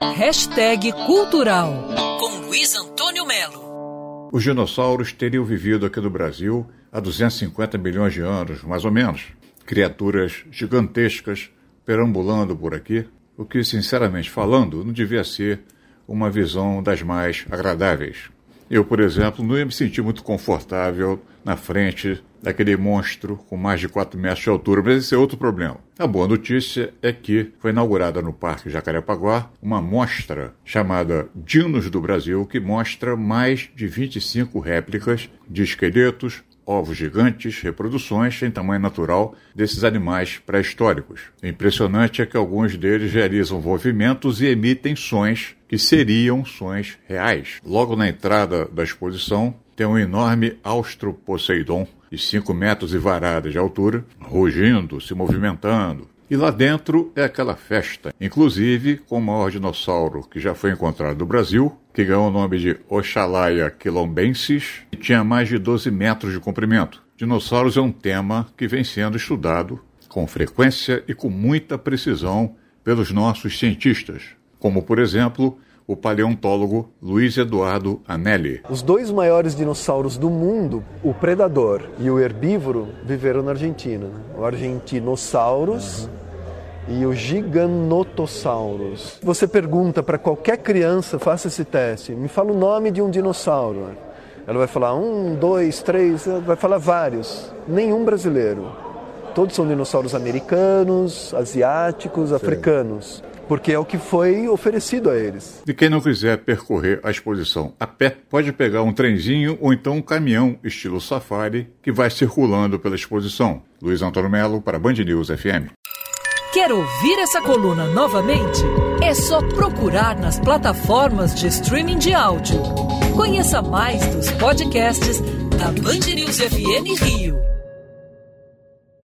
Hashtag Cultural com Luiz Antônio Melo. Os dinossauros teriam vivido aqui no Brasil há 250 milhões de anos, mais ou menos. Criaturas gigantescas perambulando por aqui, o que, sinceramente falando, não devia ser uma visão das mais agradáveis. Eu, por exemplo, não ia me sentir muito confortável na frente daquele monstro com mais de 4 metros de altura, mas esse é outro problema. A boa notícia é que foi inaugurada no Parque Jacarepaguá uma mostra chamada Dinos do Brasil, que mostra mais de 25 réplicas de esqueletos, ovos gigantes, reproduções em tamanho natural desses animais pré-históricos. O impressionante é que alguns deles realizam movimentos e emitem sons que seriam sons reais. Logo na entrada da exposição tem um enorme Austroposeidon de 5 metros e varadas de altura, rugindo, se movimentando. E lá dentro é aquela festa, inclusive com o maior dinossauro que já foi encontrado no Brasil, que ganhou o nome de Oxalaia quilombensis e tinha mais de 12 metros de comprimento. Dinossauros é um tema que vem sendo estudado com frequência e com muita precisão pelos nossos cientistas, como, por exemplo, o paleontólogo Luiz Eduardo Anelli. Os dois maiores dinossauros do mundo, o predador e o herbívoro, viveram na Argentina. Né? O Argentinosaurus. Uhum e o Giganotosaurus. Você pergunta para qualquer criança, faça esse teste, me fala o nome de um dinossauro. Ela vai falar um, dois, três, vai falar vários. Nenhum brasileiro. Todos são dinossauros americanos, asiáticos, Sim. africanos. Porque é o que foi oferecido a eles. E quem não quiser percorrer a exposição a pé, pode pegar um trenzinho ou então um caminhão estilo safari que vai circulando pela exposição. Luiz Antônio Melo para Band News FM. Quer ouvir essa coluna novamente? É só procurar nas plataformas de streaming de áudio. Conheça mais dos podcasts da Band News FM Rio.